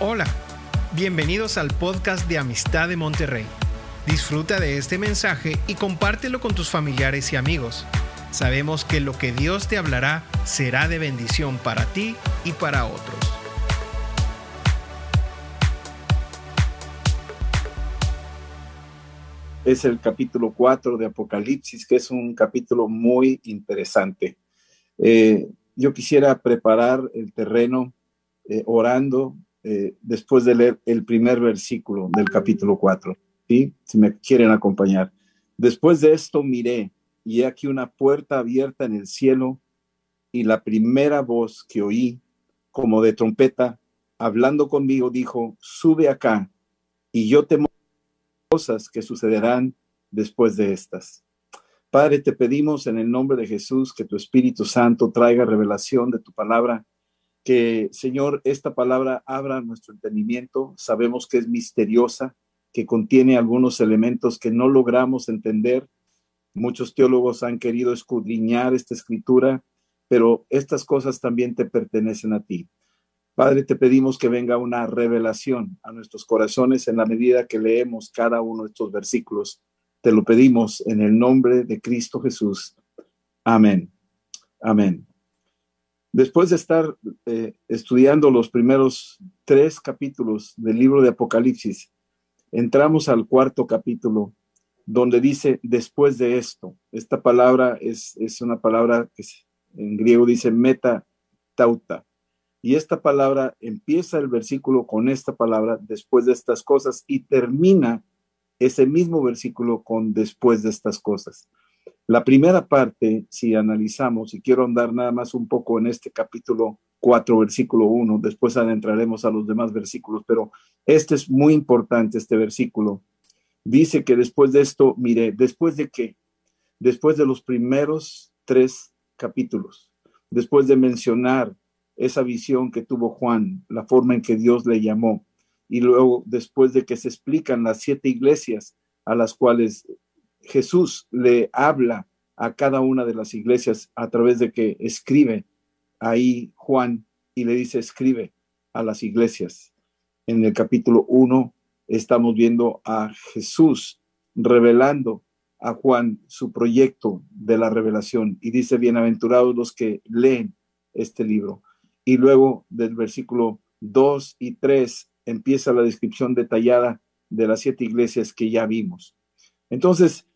Hola, bienvenidos al podcast de Amistad de Monterrey. Disfruta de este mensaje y compártelo con tus familiares y amigos. Sabemos que lo que Dios te hablará será de bendición para ti y para otros. Es el capítulo 4 de Apocalipsis, que es un capítulo muy interesante. Eh, yo quisiera preparar el terreno eh, orando eh, después de leer el primer versículo del capítulo 4, ¿sí? si me quieren acompañar. Después de esto miré y he aquí una puerta abierta en el cielo y la primera voz que oí como de trompeta hablando conmigo dijo, sube acá y yo te cosas que sucederán después de estas. Padre, te pedimos en el nombre de Jesús que tu Espíritu Santo traiga revelación de tu palabra que, Señor, esta palabra abra nuestro entendimiento. Sabemos que es misteriosa, que contiene algunos elementos que no logramos entender. Muchos teólogos han querido escudriñar esta escritura, pero estas cosas también te pertenecen a ti. Padre, te pedimos que venga una revelación a nuestros corazones en la medida que leemos cada uno de estos versículos. Te lo pedimos en el nombre de Cristo Jesús. Amén. Amén. Después de estar eh, estudiando los primeros tres capítulos del libro de Apocalipsis, entramos al cuarto capítulo, donde dice después de esto. Esta palabra es, es una palabra que en griego dice meta tauta. Y esta palabra empieza el versículo con esta palabra después de estas cosas y termina ese mismo versículo con después de estas cosas. La primera parte, si analizamos, y quiero andar nada más un poco en este capítulo 4, versículo 1, después adentraremos a los demás versículos, pero este es muy importante, este versículo. Dice que después de esto, mire, después de qué? Después de los primeros tres capítulos, después de mencionar esa visión que tuvo Juan, la forma en que Dios le llamó, y luego después de que se explican las siete iglesias a las cuales Jesús le habla a cada una de las iglesias a través de que escribe ahí Juan y le dice escribe a las iglesias. En el capítulo 1 estamos viendo a Jesús revelando a Juan su proyecto de la revelación y dice bienaventurados los que leen este libro. Y luego del versículo 2 y 3 empieza la descripción detallada de las siete iglesias que ya vimos. Entonces,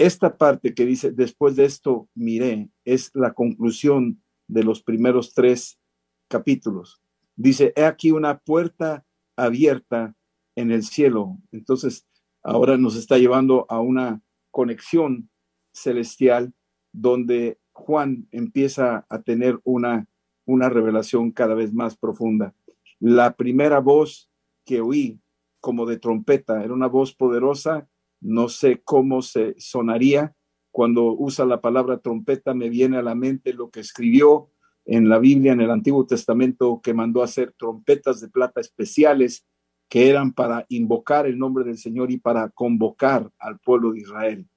esta parte que dice, después de esto miré, es la conclusión de los primeros tres capítulos. Dice, he aquí una puerta abierta en el cielo. Entonces, ahora nos está llevando a una conexión celestial donde Juan empieza a tener una, una revelación cada vez más profunda. La primera voz que oí como de trompeta era una voz poderosa no sé cómo se sonaría. Cuando usa la palabra trompeta me viene a la mente lo que escribió en la Biblia, en el Antiguo Testamento, que mandó hacer trompetas de plata especiales que eran para invocar el nombre del Señor y para convocar al pueblo de Israel.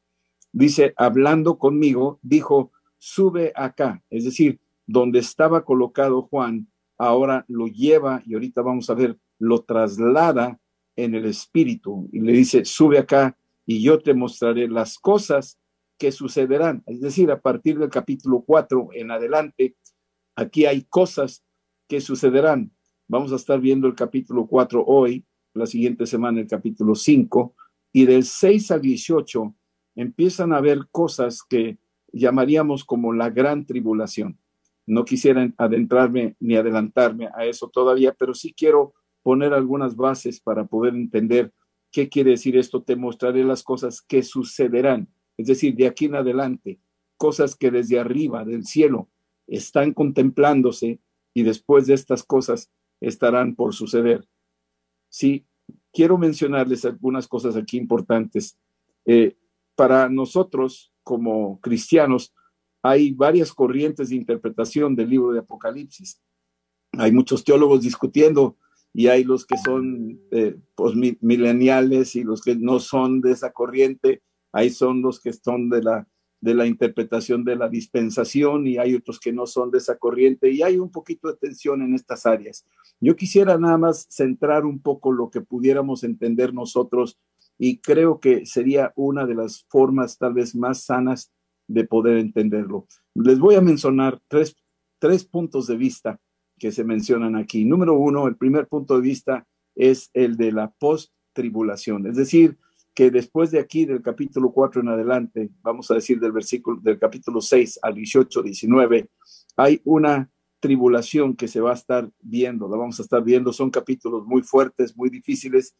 Dice, hablando conmigo, dijo, sube acá, es decir, donde estaba colocado Juan, ahora lo lleva y ahorita vamos a ver, lo traslada en el espíritu y le dice, sube acá y yo te mostraré las cosas que sucederán. Es decir, a partir del capítulo 4 en adelante, aquí hay cosas que sucederán. Vamos a estar viendo el capítulo 4 hoy, la siguiente semana el capítulo 5, y del 6 al 18 empiezan a haber cosas que llamaríamos como la gran tribulación. No quisiera adentrarme ni adelantarme a eso todavía, pero sí quiero poner algunas bases para poder entender ¿Qué quiere decir esto? Te mostraré las cosas que sucederán. Es decir, de aquí en adelante, cosas que desde arriba, del cielo, están contemplándose y después de estas cosas estarán por suceder. Sí, quiero mencionarles algunas cosas aquí importantes. Eh, para nosotros, como cristianos, hay varias corrientes de interpretación del libro de Apocalipsis. Hay muchos teólogos discutiendo y hay los que son eh, mileniales y los que no son de esa corriente, ahí son los que son de la, de la interpretación de la dispensación y hay otros que no son de esa corriente y hay un poquito de tensión en estas áreas. Yo quisiera nada más centrar un poco lo que pudiéramos entender nosotros y creo que sería una de las formas tal vez más sanas de poder entenderlo. Les voy a mencionar tres, tres puntos de vista que se mencionan aquí. Número uno, el primer punto de vista es el de la post-tribulación, es decir, que después de aquí, del capítulo 4 en adelante, vamos a decir del versículo del capítulo 6 al 18, 19, hay una tribulación que se va a estar viendo, la vamos a estar viendo, son capítulos muy fuertes, muy difíciles,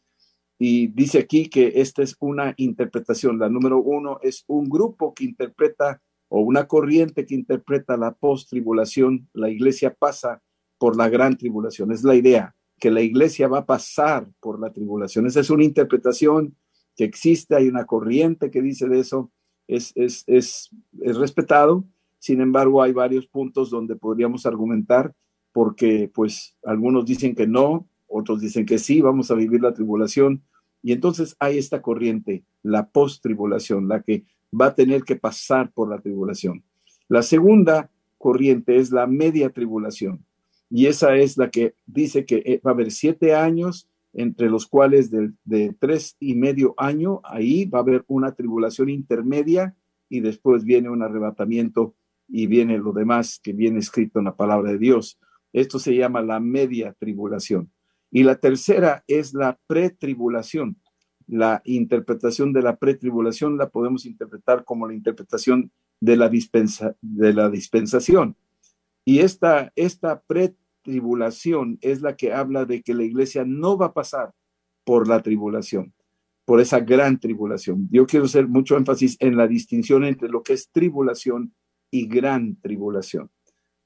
y dice aquí que esta es una interpretación. La número uno es un grupo que interpreta o una corriente que interpreta la post-tribulación. La iglesia pasa por la gran tribulación. Es la idea que la iglesia va a pasar por la tribulación. Esa es una interpretación que existe, hay una corriente que dice de eso, es, es, es, es respetado. Sin embargo, hay varios puntos donde podríamos argumentar porque pues algunos dicen que no, otros dicen que sí, vamos a vivir la tribulación. Y entonces hay esta corriente, la post-tribulación, la que va a tener que pasar por la tribulación. La segunda corriente es la media tribulación. Y esa es la que dice que eh, va a haber siete años entre los cuales de, tres y medio año, ahí va a haber una tribulación intermedia y después viene un arrebatamiento y viene lo demás que viene escrito en la palabra de Dios. Esto se llama la media tribulación. Y la tercera es la pretribulación. La interpretación de la pretribulación la podemos interpretar como la interpretación de la, dispensa, de la dispensación. Y esta, esta pre tribulación es la que habla de que la iglesia no va a pasar por la tribulación, por esa gran tribulación. Yo quiero hacer mucho énfasis en la distinción entre lo que es tribulación y gran tribulación.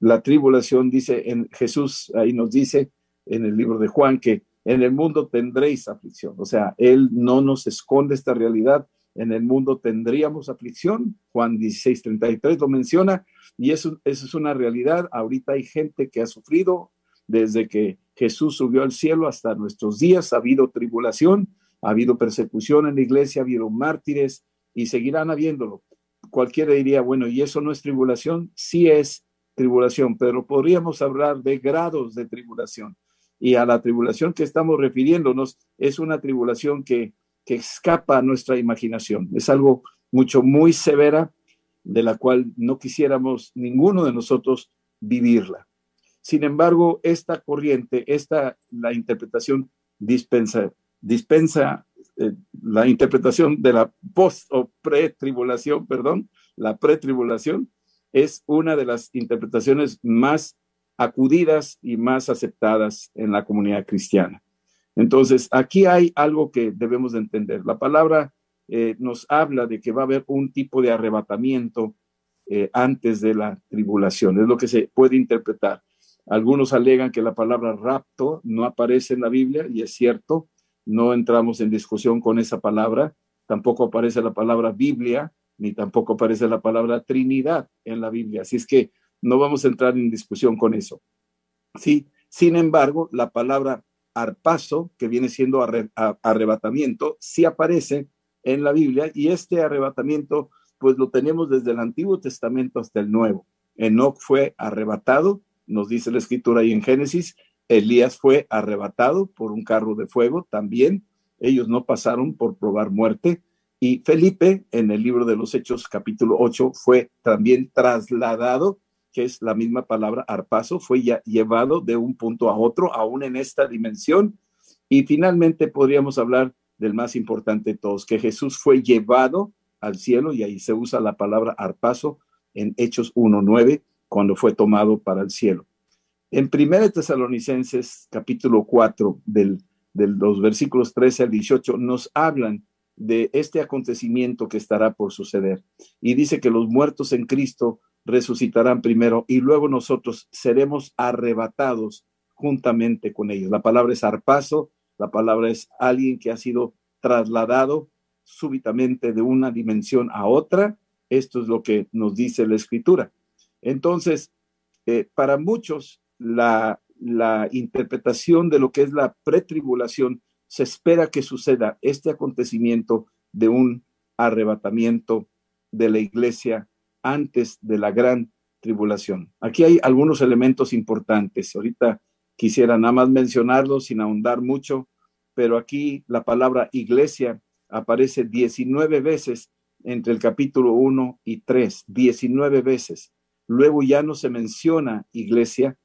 La tribulación dice en Jesús, ahí nos dice en el libro de Juan que en el mundo tendréis aflicción. O sea, Él no nos esconde esta realidad. En el mundo tendríamos aflicción. Juan 16, 33 lo menciona, y eso, eso es una realidad. Ahorita hay gente que ha sufrido desde que Jesús subió al cielo hasta nuestros días. Ha habido tribulación, ha habido persecución en la iglesia, ha habido mártires y seguirán habiéndolo. Cualquiera diría, bueno, ¿y eso no es tribulación? Sí es tribulación, pero podríamos hablar de grados de tribulación. Y a la tribulación que estamos refiriéndonos es una tribulación que, que escapa a nuestra imaginación. Es algo mucho, muy severa, de la cual no quisiéramos ninguno de nosotros vivirla. Sin embargo, esta corriente, esta, la interpretación dispensa, dispensa eh, la interpretación de la post o pre-tribulación, perdón, la pre-tribulación es una de las interpretaciones más acudidas y más aceptadas en la comunidad cristiana. Entonces, aquí hay algo que debemos de entender. La palabra eh, nos habla de que va a haber un tipo de arrebatamiento eh, antes de la tribulación. Es lo que se puede interpretar. Algunos alegan que la palabra rapto no aparece en la Biblia y es cierto, no entramos en discusión con esa palabra. Tampoco aparece la palabra Biblia, ni tampoco aparece la palabra Trinidad en la Biblia. Así es que no vamos a entrar en discusión con eso. Sí, sin embargo, la palabra arpazo, que viene siendo arrebatamiento, sí aparece en la Biblia y este arrebatamiento pues lo tenemos desde el Antiguo Testamento hasta el Nuevo. Enoch fue arrebatado, nos dice la escritura ahí en Génesis, Elías fue arrebatado por un carro de fuego también, ellos no pasaron por probar muerte, y Felipe en el libro de los Hechos capítulo 8 fue también trasladado, que es la misma palabra arpazo, fue ya llevado de un punto a otro, aún en esta dimensión, y finalmente podríamos hablar del más importante de todos, que Jesús fue llevado al cielo y ahí se usa la palabra arpazo en Hechos 1.9 cuando fue tomado para el cielo. En 1 Tesalonicenses capítulo 4 del, de los versículos 13 al 18 nos hablan de este acontecimiento que estará por suceder. Y dice que los muertos en Cristo resucitarán primero y luego nosotros seremos arrebatados juntamente con ellos. La palabra es arpazo, la palabra es alguien que ha sido trasladado súbitamente de una dimensión a otra. Esto es lo que nos dice la escritura. Entonces, eh, para muchos, la, la interpretación de lo que es la pretribulación, se espera que suceda este acontecimiento de un arrebatamiento de la iglesia antes de la gran tribulación. Aquí hay algunos elementos importantes. Ahorita quisiera nada más mencionarlos sin ahondar mucho, pero aquí la palabra iglesia aparece 19 veces entre el capítulo 1 y 3, 19 veces. Luego ya no se menciona iglesia,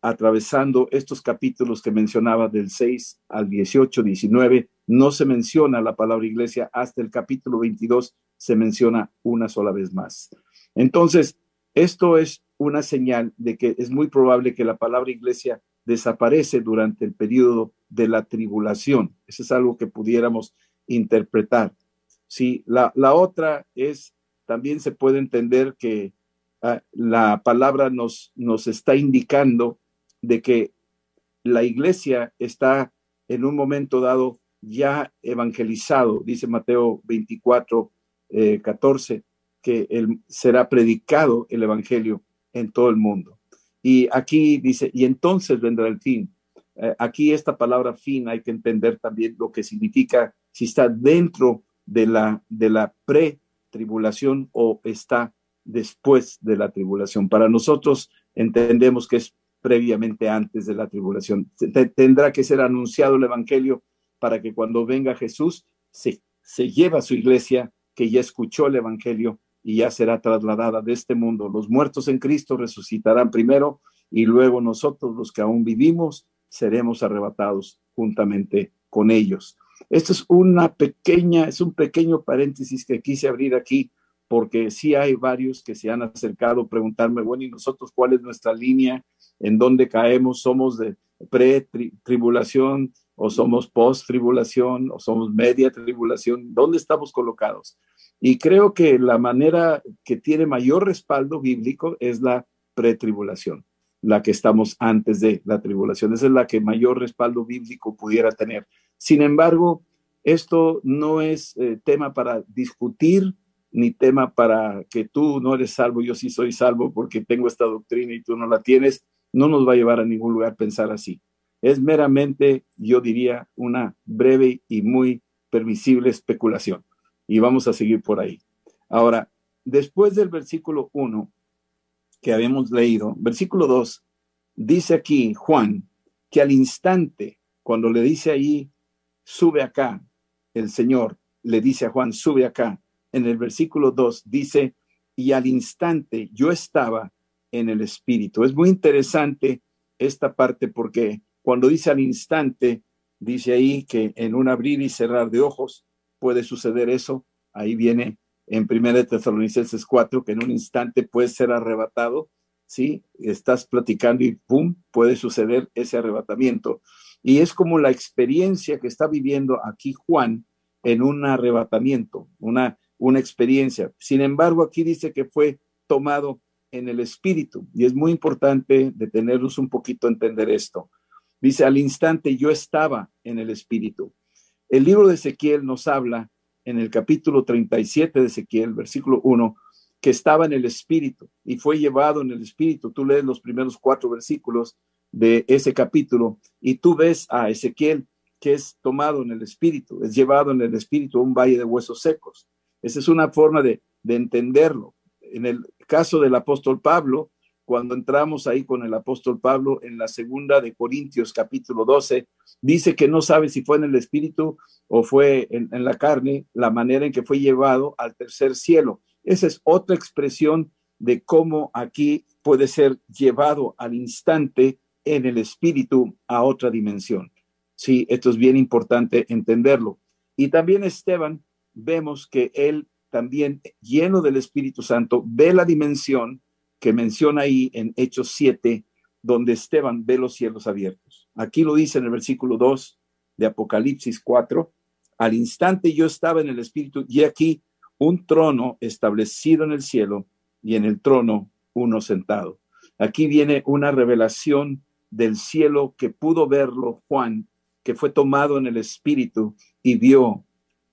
atravesando estos capítulos que mencionaba del 6 al 18, 19, no se menciona la palabra iglesia, hasta el capítulo 22 se menciona una sola vez más. Entonces, esto es una señal de que es muy probable que la palabra iglesia desaparece durante el periodo de la tribulación. Eso es algo que pudiéramos interpretar. Sí, la, otra es, también se puede entender que ah, la palabra nos, nos está indicando de que la iglesia está en un momento dado ya evangelizado, dice Mateo 24, 14, eh, que él será predicado el evangelio en todo el mundo. Y aquí dice, y entonces vendrá el fin. Eh, aquí esta palabra fin hay que entender también lo que significa si está dentro de la, de la pre-tribulación o está después de la tribulación. Para nosotros entendemos que es previamente antes de la tribulación. Tendrá que ser anunciado el Evangelio para que cuando venga Jesús se, se lleve a su iglesia que ya escuchó el Evangelio y ya será trasladada de este mundo. Los muertos en Cristo resucitarán primero y luego nosotros, los que aún vivimos, seremos arrebatados juntamente con ellos. Esto es una pequeña, es un pequeño paréntesis que quise abrir aquí porque sí hay varios que se han acercado a preguntarme, bueno, ¿y nosotros cuál es nuestra línea? ¿En dónde caemos? ¿Somos de pre-tribulación o somos post-tribulación o somos media tribulación? ¿Dónde estamos colocados? Y creo que la manera que tiene mayor respaldo bíblico es la pretribulación, la que estamos antes de la tribulación. Esa es la que mayor respaldo bíblico pudiera tener. Sin embargo, esto no es eh, tema para discutir ni tema para que tú no eres salvo, yo sí soy salvo porque tengo esta doctrina y tú no la tienes, no nos va a llevar a ningún lugar pensar así. Es meramente, yo diría, una breve y muy permisible especulación. Y vamos a seguir por ahí. Ahora, después del versículo 1 que habíamos leído, versículo 2, dice aquí Juan que al instante, cuando le dice ahí, sube acá, el Señor le dice a Juan, sube acá, en el versículo 2 dice, y al instante yo estaba en el Espíritu. Es muy interesante esta parte porque cuando dice al instante, dice ahí que en un abrir y cerrar de ojos puede suceder eso. Ahí viene en 1 Tesalonicenses 4 que en un instante puede ser arrebatado. ¿sí? Estás platicando y ¡pum! puede suceder ese arrebatamiento. Y es como la experiencia que está viviendo aquí Juan en un arrebatamiento, una una experiencia. Sin embargo, aquí dice que fue tomado en el espíritu y es muy importante detenernos un poquito a entender esto. Dice, al instante yo estaba en el espíritu. El libro de Ezequiel nos habla en el capítulo 37 de Ezequiel, versículo 1, que estaba en el espíritu y fue llevado en el espíritu. Tú lees los primeros cuatro versículos de ese capítulo y tú ves a Ezequiel que es tomado en el espíritu, es llevado en el espíritu a un valle de huesos secos. Esa es una forma de, entenderlo. En el caso del apóstol Pablo, cuando entramos ahí con el apóstol Pablo en la segunda de Corintios capítulo 12, dice que no sabe si fue en el espíritu o fue en, la carne, la manera en que fue llevado al tercer cielo. Esa es otra expresión de cómo aquí puede ser llevado al instante en el espíritu a otra dimensión. Sí, esto es bien importante entenderlo. Y también Esteban vemos que él también, lleno del Espíritu Santo, ve la dimensión que menciona ahí en Hechos 7, donde Esteban ve los cielos abiertos. Aquí lo dice en el versículo 2 de Apocalipsis 4, al instante yo estaba en el Espíritu y aquí un trono establecido en el cielo y en el trono uno sentado. Aquí viene una revelación del cielo que pudo verlo Juan, que fue tomado en el Espíritu y vio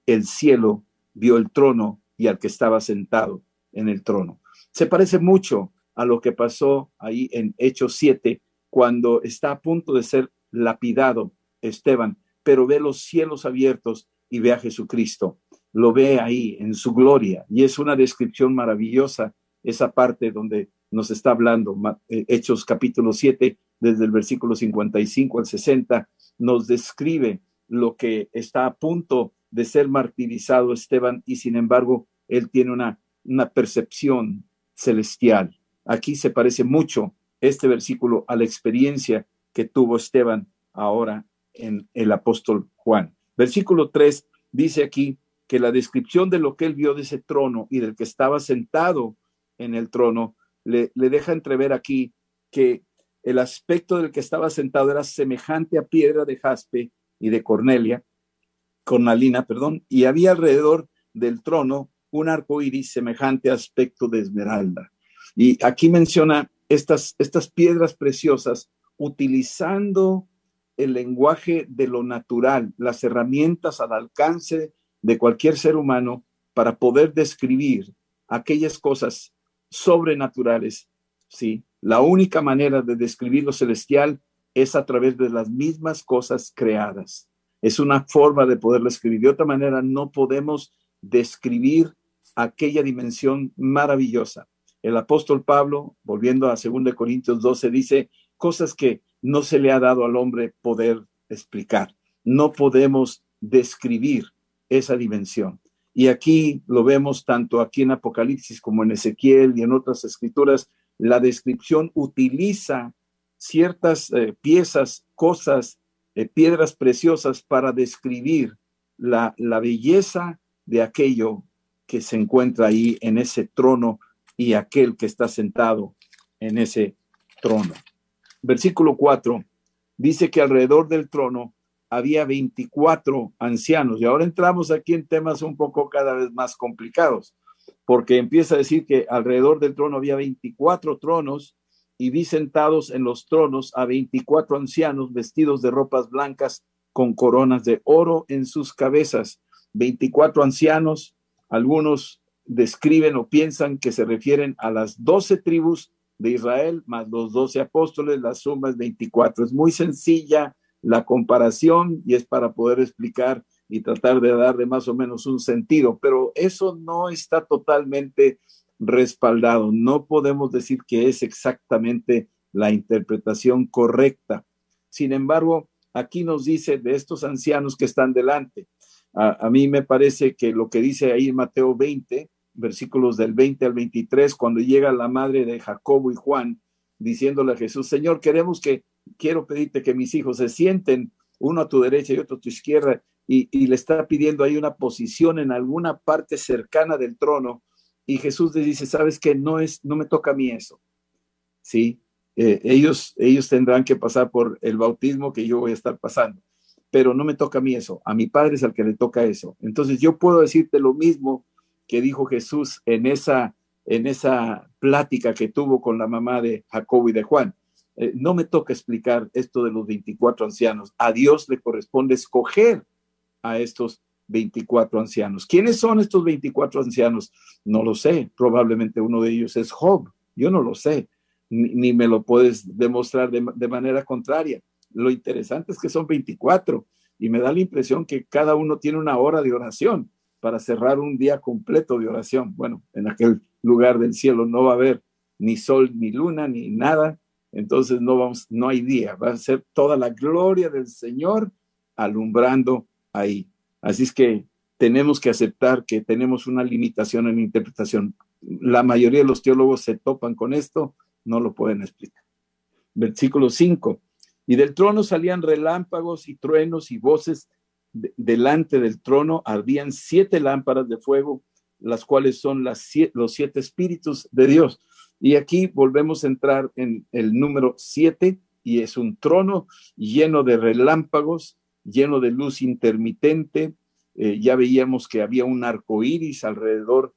el cielo vio el trono y al que estaba sentado en el trono. Se parece mucho a lo que pasó ahí en Hechos 7, cuando está a punto de ser lapidado Esteban, pero ve los cielos abiertos y ve a Jesucristo. Lo ve ahí en su gloria y es una descripción maravillosa esa parte donde nos está hablando, eh, Hechos capítulo 7, desde el versículo 55 al 60, nos describe lo que está a punto de ser martirizado Esteban y sin embargo él tiene una, una percepción celestial. Aquí se parece mucho este versículo a la experiencia que tuvo Esteban ahora en el apóstol Juan. Versículo 3 dice aquí que la descripción de lo que él vio de ese trono y del que estaba sentado en el trono le, le deja entrever aquí que el aspecto del que estaba sentado era semejante a piedra de jaspe y de cornelia, cornalina, perdón, y había alrededor del trono un arco iris semejante aspecto de esmeralda. Y aquí menciona estas, estas piedras preciosas utilizando el lenguaje de lo natural, las herramientas al alcance de cualquier ser humano para poder describir aquellas cosas sobrenaturales, ¿sí? La única manera de describir lo celestial es a través de las mismas cosas creadas. Es una forma de poderlo escribir. De otra manera, no podemos describir aquella dimensión maravillosa. El apóstol Pablo, volviendo a 2 Corintios 12, dice cosas que no se le ha dado al hombre poder explicar. No podemos describir esa dimensión. Y aquí lo vemos tanto aquí en Apocalipsis como en Ezequiel y en otras escrituras. La descripción utiliza ciertas eh, piezas, cosas, eh, piedras preciosas para describir la, la belleza de aquello que se encuentra ahí en ese trono y aquel que está sentado en ese trono. Versículo 4 dice que alrededor del trono había 24 ancianos y ahora entramos aquí en temas un poco cada vez más complicados, porque empieza a decir que alrededor del trono había 24 tronos y vi sentados en los tronos a 24 ancianos vestidos de ropas blancas con coronas de oro en sus cabezas. 24 ancianos algunos describen o piensan que se refieren a las doce tribus de Israel más los doce apóstoles, la suma es 24. Es muy sencilla la comparación y es para poder explicar y tratar de darle más o menos un sentido, pero eso no está totalmente respaldado. No podemos decir que es exactamente la interpretación correcta. Sin embargo, aquí nos dice de estos ancianos que están delante, a, mí me parece que lo que dice ahí Mateo 20, versículos del 20 al 23, cuando llega la madre de Jacobo y Juan, diciéndole a Jesús, Señor, queremos que, quiero pedirte que mis hijos se sienten uno a tu derecha y otro a tu izquierda, y, le está pidiendo ahí una posición en alguna parte cercana del trono, y Jesús le dice, sabes que no es, no me toca a mí eso, ¿sí? Eh, ellos, ellos tendrán que pasar por el bautismo que yo voy a estar pasando pero no me toca a mí eso, a mi padre es al que le toca eso. Entonces yo puedo decirte lo mismo que dijo Jesús en esa, en esa plática que tuvo con la mamá de Jacobo y de Juan. Eh, no me toca explicar esto de los 24 ancianos. A Dios le corresponde escoger a estos 24 ancianos. ¿Quiénes son estos 24 ancianos? No lo sé. Probablemente uno de ellos es Job. Yo no lo sé. Ni, me lo puedes demostrar de manera contraria. Lo interesante es que son 24 y me da la impresión que cada uno tiene una hora de oración para cerrar un día completo de oración. Bueno, en aquel lugar del cielo no va a haber ni sol, ni luna, ni nada. Entonces no vamos, no hay día. Va a ser toda la gloria del Señor alumbrando ahí. Así es que tenemos que aceptar que tenemos una limitación en interpretación. La mayoría de los teólogos se topan con esto, no lo pueden explicar. Versículo 5. Y del trono salían relámpagos y truenos y voces. Delante del trono ardían siete lámparas de fuego, las cuales son los siete espíritus de Dios. Y aquí volvemos a entrar en el número siete, y es un trono lleno de relámpagos, lleno de luz intermitente. Eh, ya veíamos que había un arco iris alrededor,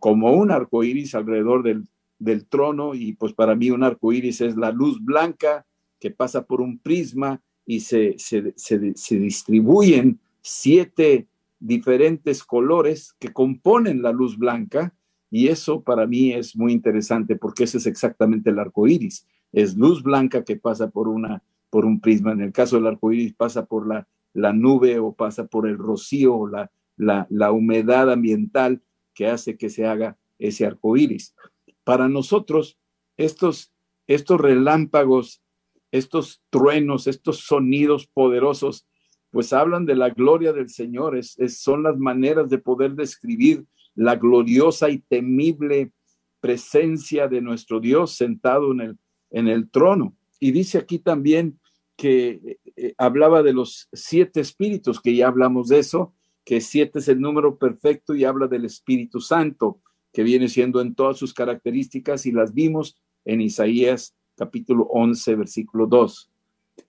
como un arco iris alrededor del, del trono, y pues para mí un arco iris es la luz blanca que pasa por un prisma y se, se, distribuyen siete diferentes colores que componen la luz blanca y eso para mí es muy interesante porque ese es exactamente el arco iris. Es luz blanca que pasa por, una, por un prisma. En el caso del arco iris pasa por la, la nube o pasa por el rocío o la, la, la humedad ambiental que hace que se haga ese arco iris. Para nosotros, estos, estos relámpagos, estos truenos, estos sonidos poderosos, pues hablan de la gloria del Señor, es, son las maneras de poder describir la gloriosa y temible presencia de nuestro Dios sentado en el, en el trono. Y dice aquí también que eh, hablaba de los siete espíritus, que ya hablamos de eso, que siete es el número perfecto y habla del Espíritu Santo, que viene siendo en todas sus características y las vimos en Isaías capítulo 11, versículo 2.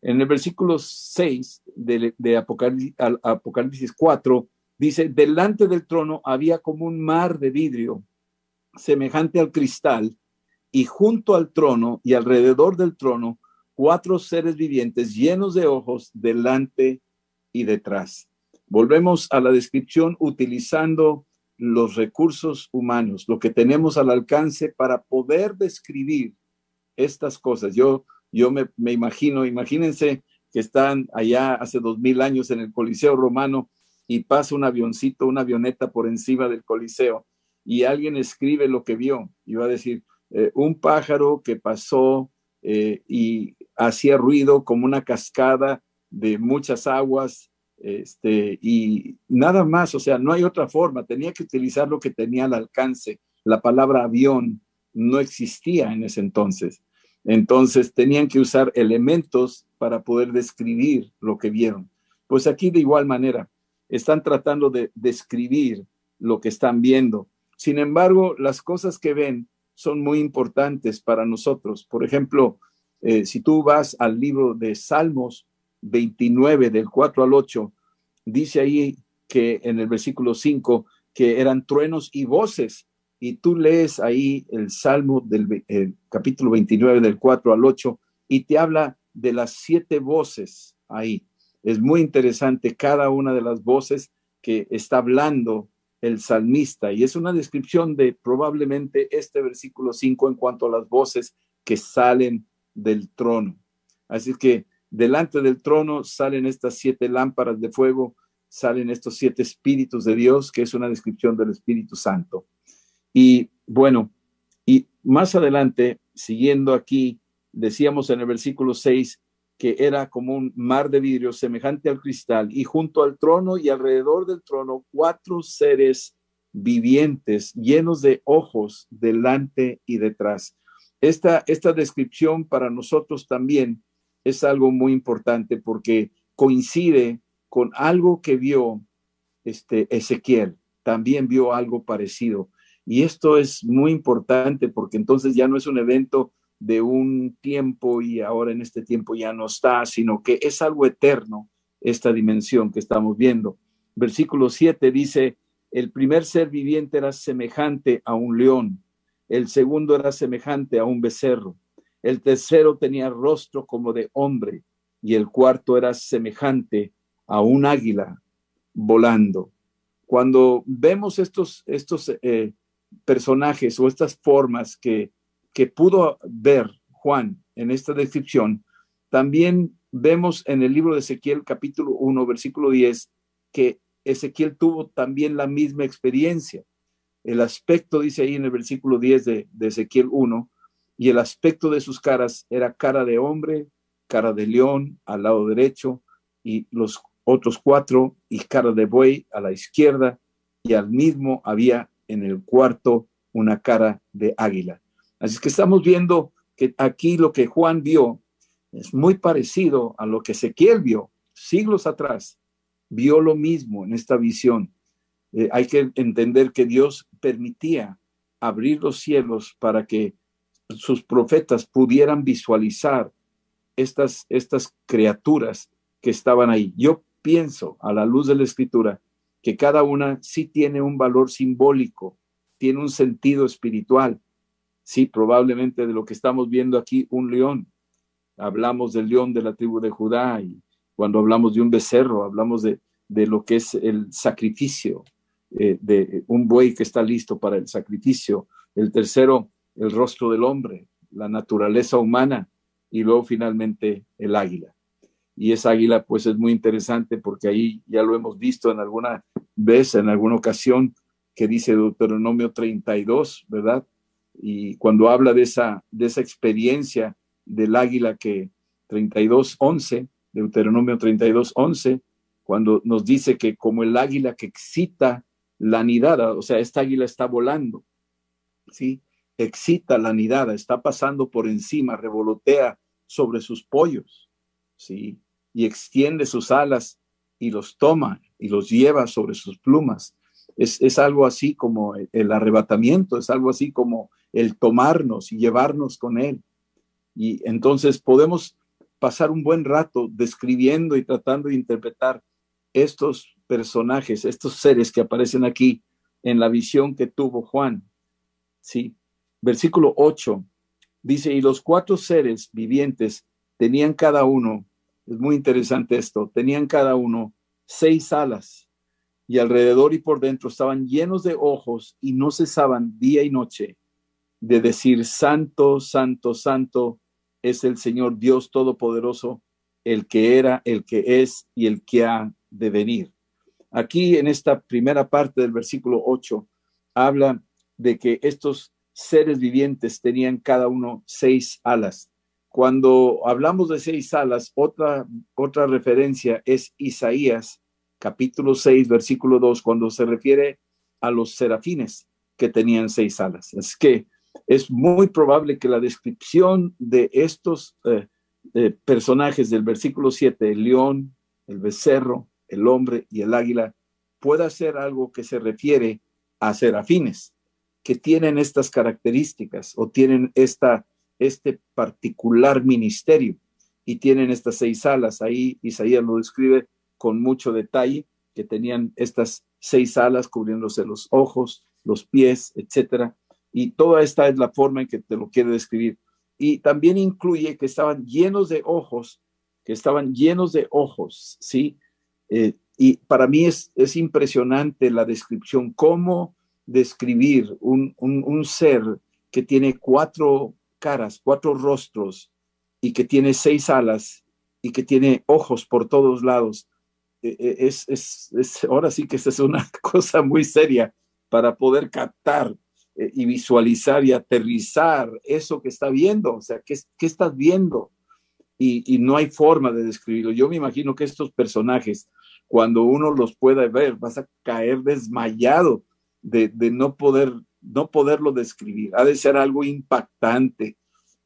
En el versículo 6 de, Apocalipsis, Apocalipsis 4 dice, delante del trono había como un mar de vidrio semejante al cristal, y junto al trono y alrededor del trono, cuatro seres vivientes llenos de ojos delante y detrás. Volvemos a la descripción utilizando los recursos humanos, lo que tenemos al alcance para poder describir estas cosas. Yo, yo me, me imagino, imagínense que están allá hace dos mil años en el Coliseo Romano y pasa un avioncito, una avioneta por encima del Coliseo y alguien escribe lo que vio y va a decir, eh, un pájaro que pasó eh, y hacía ruido como una cascada de muchas aguas, este, y nada más, o sea, no hay otra forma, tenía que utilizar lo que tenía al alcance. La palabra avión no existía en ese entonces. Entonces tenían que usar elementos para poder describir lo que vieron. Pues aquí de igual manera, están tratando de describir lo que están viendo sin embargo, las cosas que ven son muy importantes para nosotros. Por ejemplo, eh, si tú vas al libro de Salmos 29, del 4 al 8, dice ahí que en el versículo 5 que eran truenos y voces. Y tú lees ahí el Salmo del capítulo 29, del 4 al 8, y te habla de las siete voces ahí. Es muy interesante cada una de las voces que está hablando el salmista. Y es una descripción de probablemente este versículo 5 en cuanto a las voces que salen del trono. Así que delante del trono salen estas siete lámparas de fuego, salen estos siete espíritus de Dios, que es una descripción del Espíritu Santo. Y bueno, y más adelante, siguiendo aquí, decíamos en el versículo 6, que era como un mar de vidrio semejante al cristal, y junto al trono y alrededor del trono cuatro seres vivientes llenos de ojos delante y detrás. Esta, esta descripción para nosotros también es algo muy importante porque coincide con algo que vio este Ezequiel. También vio algo parecido. Y esto es muy importante porque entonces ya no es un evento de un tiempo y ahora en este tiempo ya no está, sino que es algo eterno esta dimensión que estamos viendo. Versículo 7 dice, el primer ser viviente era semejante a un león, el segundo era semejante a un becerro, el tercero tenía rostro como de hombre y el cuarto era semejante a un águila volando. Cuando vemos estos, estos eh, personajes o estas formas que que pudo ver Juan en esta descripción, también vemos en el libro de Ezequiel capítulo 1, versículo 10, que Ezequiel tuvo también la misma experiencia. El aspecto, dice ahí en el versículo 10 de, de Ezequiel 1, y el aspecto de sus caras era cara de hombre, cara de león al lado derecho, y los otros cuatro, y cara de buey a la izquierda, y al mismo había en el cuarto una cara de águila. Así que estamos viendo que aquí lo que Juan vio es muy parecido a lo que Ezequiel vio siglos atrás. Vio lo mismo en esta visión. Eh, hay que entender que Dios permitía abrir los cielos para que sus profetas pudieran visualizar estas, estas criaturas que estaban ahí. Yo pienso, a la luz de la escritura, que cada una sí tiene un valor simbólico, tiene un sentido espiritual Sí, probablemente de lo que estamos viendo aquí, un león. Hablamos del león de la tribu de Judá y cuando hablamos de un becerro, hablamos de, lo que es el sacrificio, eh, de un buey que está listo para el sacrificio. El tercero, el rostro del hombre, la naturaleza humana y luego finalmente el águila. Y esa águila pues es muy interesante porque ahí ya lo hemos visto en alguna vez, en alguna ocasión, que dice Deuteronomio 32, ¿verdad? Y cuando habla de esa, de esa experiencia del águila que 32.11, Deuteronomio 32.11, cuando nos dice que como el águila que excita la nidada, o sea, esta águila está volando, ¿sí? Excita la nidada, está pasando por encima, revolotea sobre sus pollos, ¿sí? Y extiende sus alas y los toma y los lleva sobre sus plumas. Es, es algo así como el arrebatamiento, es algo así como el tomarnos y llevarnos con él. Y entonces podemos pasar un buen rato describiendo y tratando de interpretar estos personajes, estos seres que aparecen aquí en la visión que tuvo Juan. Sí, versículo 8 dice, y los cuatro seres vivientes tenían cada uno, es muy interesante esto, tenían cada uno seis alas y alrededor y por dentro estaban llenos de ojos y no cesaban día y noche de decir, santo, santo, santo es el Señor Dios Todopoderoso, el que era, el que es y el que ha de venir. Aquí en esta primera parte del versículo 8 habla de que estos seres vivientes tenían cada uno seis alas. Cuando hablamos de seis alas, otra, otra referencia es Isaías capítulo 6, versículo 2, cuando se refiere a los serafines que tenían seis alas. Es que es muy probable que la descripción de estos eh, eh, personajes del versículo 7, el león, el becerro, el hombre y el águila, pueda ser algo que se refiere a serafines, que tienen estas características o tienen esta, este particular ministerio y tienen estas seis alas. Ahí Isaías lo describe con mucho detalle, que tenían estas seis alas cubriéndose los ojos, los pies, etcétera. Y toda esta es la forma en que te lo quiere describir. Y también incluye que estaban llenos de ojos, que estaban llenos de ojos, ¿sí? Eh, y para mí es, es, impresionante la descripción, cómo describir un, un, ser que tiene cuatro caras, cuatro rostros y que tiene seis alas y que tiene ojos por todos lados. E, e, es, es, es, ahora sí que esa es una cosa muy seria para poder captar eh, y visualizar y aterrizar eso que está viendo, o sea, ¿qué, qué estás viendo? Y, y, no hay forma de describirlo. Yo me imagino que estos personajes, cuando uno los pueda ver, vas a caer desmayado de, de no, poder, no poderlo describir. Ha de ser algo impactante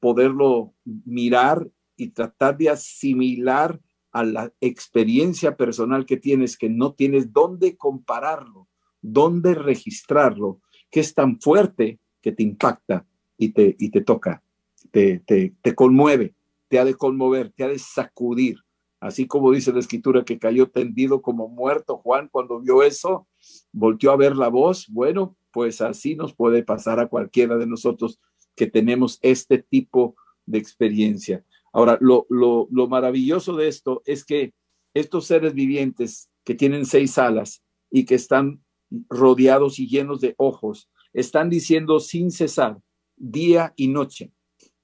poderlo mirar y tratar de asimilar a la experiencia personal que tienes, que no tienes dónde compararlo, dónde registrarlo que es tan fuerte que te impacta y te, y te toca, te, te, te conmueve, te ha de conmover, te ha de sacudir. Así como dice la escritura que cayó tendido como muerto Juan cuando vio eso, volteó a ver la voz. Bueno, pues así nos puede pasar a cualquiera de nosotros que tenemos este tipo de experiencia. Ahora, lo, lo, lo maravilloso de esto es que estos seres vivientes que tienen seis alas y que están rodeados y llenos de ojos. Están diciendo sin cesar, día y noche.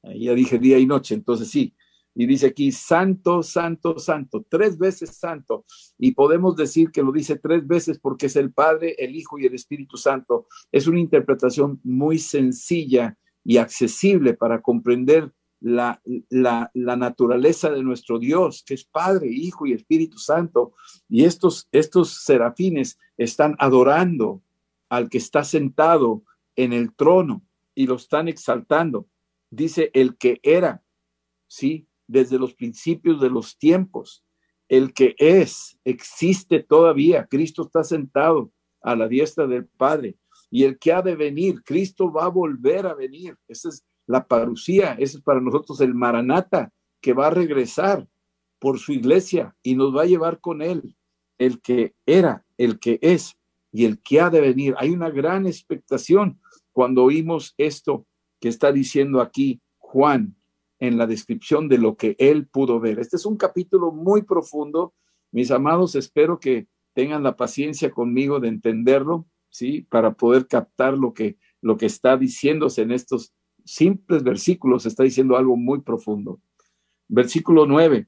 Ya dije día y noche, entonces sí. Y dice aquí, santo, santo, santo, tres veces santo. Y podemos decir que lo dice tres veces porque es el Padre, el Hijo y el Espíritu Santo. Es una interpretación muy sencilla y accesible para comprender la, la, naturaleza de nuestro Dios, que es Padre, Hijo y Espíritu Santo. Y estos, estos serafines están adorando al que está sentado en el trono y lo están exaltando. Dice el que era, sí, desde los principios de los tiempos, el que es, existe todavía. Cristo está sentado a la diestra del Padre. Y el que ha de venir, Cristo va a volver a venir. Esa es la parucía, ese es para nosotros el maranata, que va a regresar por su iglesia y nos va a llevar con él, el que era, el que es y el que ha de venir. Hay una gran expectación cuando oímos esto que está diciendo aquí Juan en la descripción de lo que él pudo ver. Este es un capítulo muy profundo. Mis amados, espero que tengan la paciencia conmigo de entenderlo, ¿sí? Para poder captar lo que, lo que está diciéndose en estos simples versículos está diciendo algo muy profundo. Versículo 9.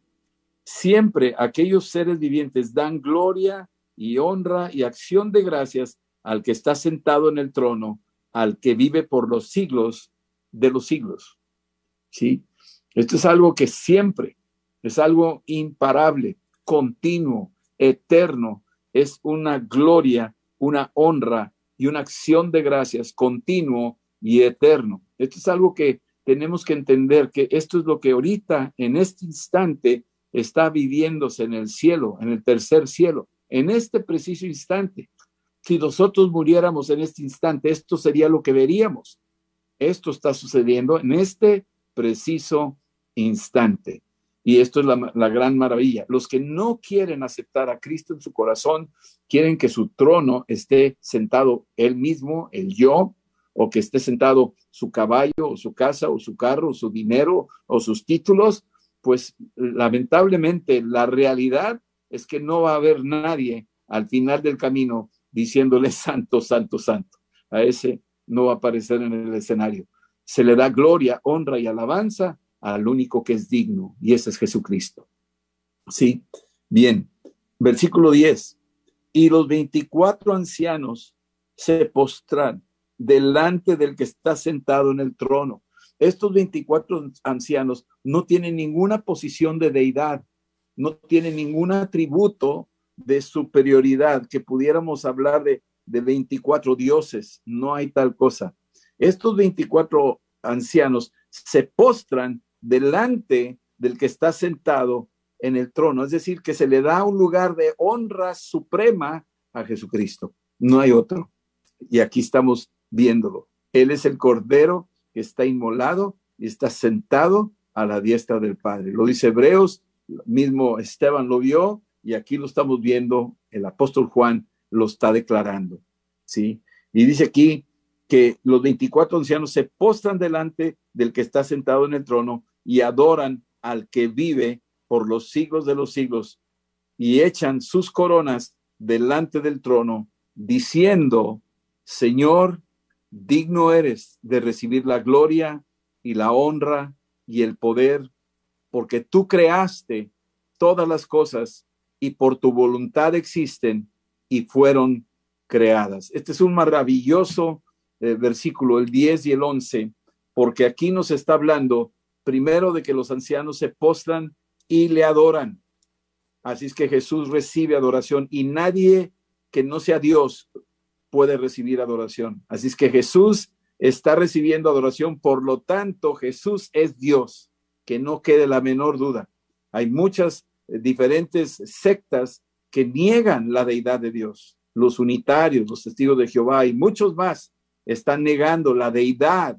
Siempre aquellos seres vivientes dan gloria y honra y acción de gracias al que está sentado en el trono al que vive por los siglos de los siglos. ¿Sí? Esto es algo que siempre, es algo imparable, continuo, eterno, es una gloria, una honra y una acción de gracias continuo y eterno. Esto es algo que tenemos que entender que esto es lo que ahorita, en este instante, está viviéndose en el cielo, en el tercer cielo, en este preciso instante. Si nosotros muriéramos en este instante, esto sería lo que veríamos. Esto está sucediendo en este preciso instante. Y esto es la, gran maravilla. Los que no quieren aceptar a Cristo en su corazón, quieren que su trono esté sentado él mismo, el yo, o que esté sentado su caballo, o su casa, o su carro, o su dinero, o sus títulos, pues lamentablemente la realidad es que no va a haber nadie al final del camino diciéndole santo, santo, santo. A ese no va a aparecer en el escenario. Se le da gloria, honra y alabanza al único que es digno, y ese es Jesucristo. Sí, bien. Versículo 10. Y los 24 ancianos se postran delante del que está sentado en el trono. Estos 24 ancianos no tienen ninguna posición de deidad, no tienen ningún atributo de superioridad que pudiéramos hablar de, de 24 dioses, no hay tal cosa. Estos 24 ancianos se postran delante del que está sentado en el trono, es decir, que se le da un lugar de honra suprema a Jesucristo. No hay otro. Y aquí estamos viéndolo. Él es el Cordero que está inmolado y está sentado a la diestra del Padre. Lo dice Hebreos, mismo Esteban lo vio y aquí lo estamos viendo, el apóstol Juan lo está declarando, ¿sí? Y dice aquí que los 24 ancianos se postran delante del que está sentado en el trono y adoran al que vive por los siglos de los siglos y echan sus coronas delante del trono, diciendo, Señor, digno eres de recibir la gloria y la honra y el poder, porque tú creaste todas las cosas y por tu voluntad existen y fueron creadas. Este es un maravilloso eh, versículo, el 10 y el 11, porque aquí nos está hablando primero de que los ancianos se postran y le adoran. Así es que Jesús recibe adoración y nadie que no sea Dios puede recibir adoración. Así es que Jesús está recibiendo adoración, por lo tanto Jesús es Dios, que no quede la menor duda. Hay muchas eh, diferentes sectas que niegan la deidad de Dios. Los unitarios, los testigos de Jehová y muchos más están negando la deidad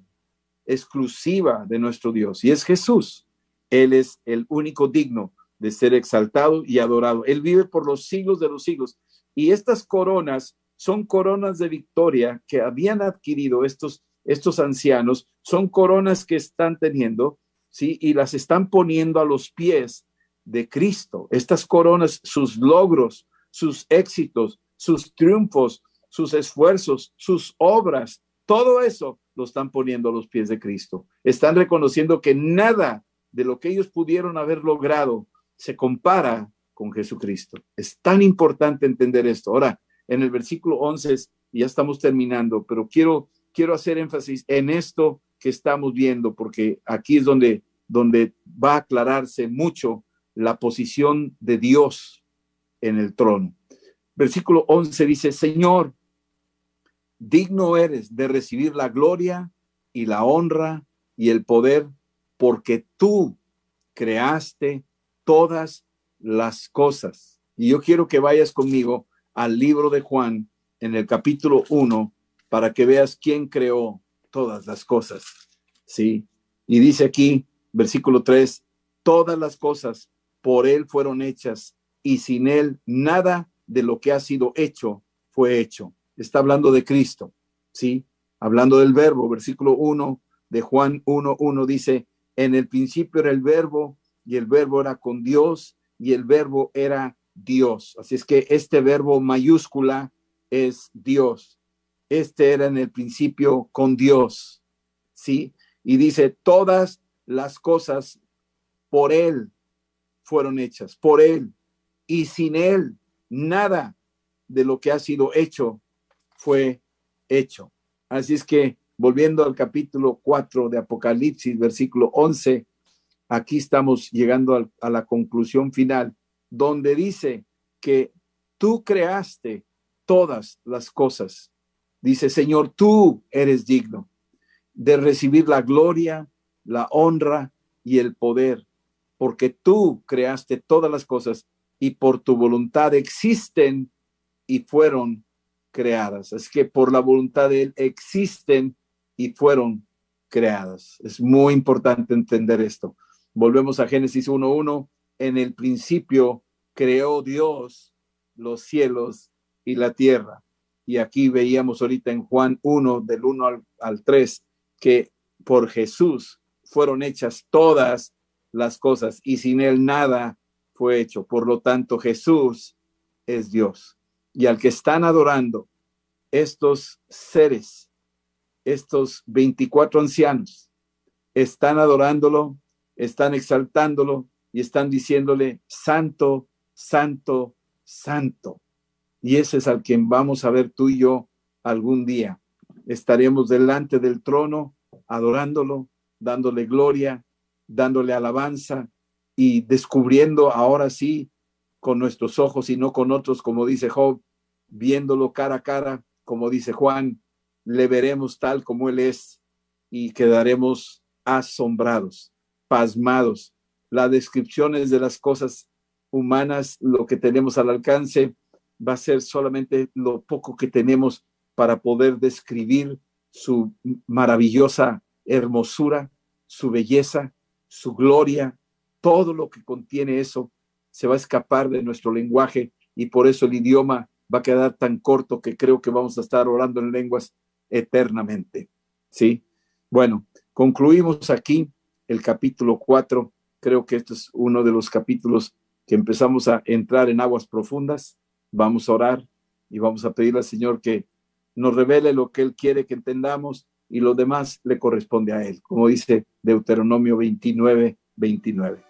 exclusiva de nuestro Dios y es Jesús. Él es el único digno de ser exaltado y adorado. Él vive por los siglos de los siglos. Y estas coronas son coronas de victoria que habían adquirido estos, estos ancianos, son coronas que están teniendo, ¿sí? Y las están poniendo a los pies de Cristo. Estas coronas, sus logros, sus éxitos, sus triunfos, sus esfuerzos, sus obras, todo eso lo están poniendo a los pies de Cristo. Están reconociendo que nada de lo que ellos pudieron haber logrado se compara con Jesucristo. Es tan importante entender esto. Ahora, en el versículo 11, y ya estamos terminando, pero quiero, quiero hacer énfasis en esto que estamos viendo, porque aquí es donde, donde va a aclararse mucho la posición de Dios en el trono. Versículo 11 dice, Señor, digno eres de recibir la gloria y la honra y el poder, porque tú creaste todas las cosas. Y yo quiero que vayas conmigo al libro de Juan en el capítulo 1 para que veas quién creó todas las cosas. ¿Sí? Y dice aquí, versículo 3, todas las cosas por él fueron hechas y sin él nada de lo que ha sido hecho fue hecho. Está hablando de Cristo, ¿sí? Hablando del verbo, versículo 1 de Juan 1, 1 dice, en el principio era el verbo y el verbo era con Dios y el verbo era Dios. Así es que este verbo mayúscula es Dios. Este era en el principio con Dios. ¿Sí? Y dice, todas las cosas por Él fueron hechas, por Él. Y sin Él, nada de lo que ha sido hecho fue hecho. Así es que, volviendo al capítulo 4 de Apocalipsis, versículo 11, aquí estamos llegando a la conclusión final, donde dice que tú creaste todas las cosas. Dice, Señor, tú eres digno de recibir la gloria, la honra y el poder, porque tú creaste todas las cosas y por tu voluntad existen y fueron creadas. Es que por la voluntad de Él existen y fueron creadas. Es muy importante entender esto. Volvemos a Génesis 1.1. En el principio creó Dios los cielos y la tierra. Y aquí veíamos ahorita en Juan 1, del 1 al, al 3, que por Jesús fueron hechas todas las cosas y sin Él nada fue hecho. Por lo tanto, Jesús es Dios. Y al que están adorando estos seres, estos 24 ancianos, están adorándolo, están exaltándolo y están diciéndole, santo, santo, santo. Y ese es al quien vamos a ver tú y yo algún día. Estaremos delante del trono adorándolo, dándole gloria, dándole alabanza y descubriendo ahora sí con nuestros ojos y no con otros, como dice Job, viéndolo cara a cara, como dice Juan, le veremos tal como Él es y quedaremos asombrados, pasmados. Las descripciones de las cosas humanas, lo que tenemos al alcance, va a ser solamente lo poco que tenemos para poder describir su maravillosa hermosura, su belleza, su gloria, todo lo que contiene eso se va a escapar de nuestro lenguaje y por eso el idioma va a quedar tan corto que creo que vamos a estar orando en lenguas eternamente. ¿Sí? Bueno, concluimos aquí el capítulo 4. Creo que este es uno de los capítulos que empezamos a entrar en aguas profundas. Vamos a orar y vamos a pedirle al Señor que nos revele lo que Él quiere que entendamos y lo demás le corresponde a Él, como dice Deuteronomio 29, 29.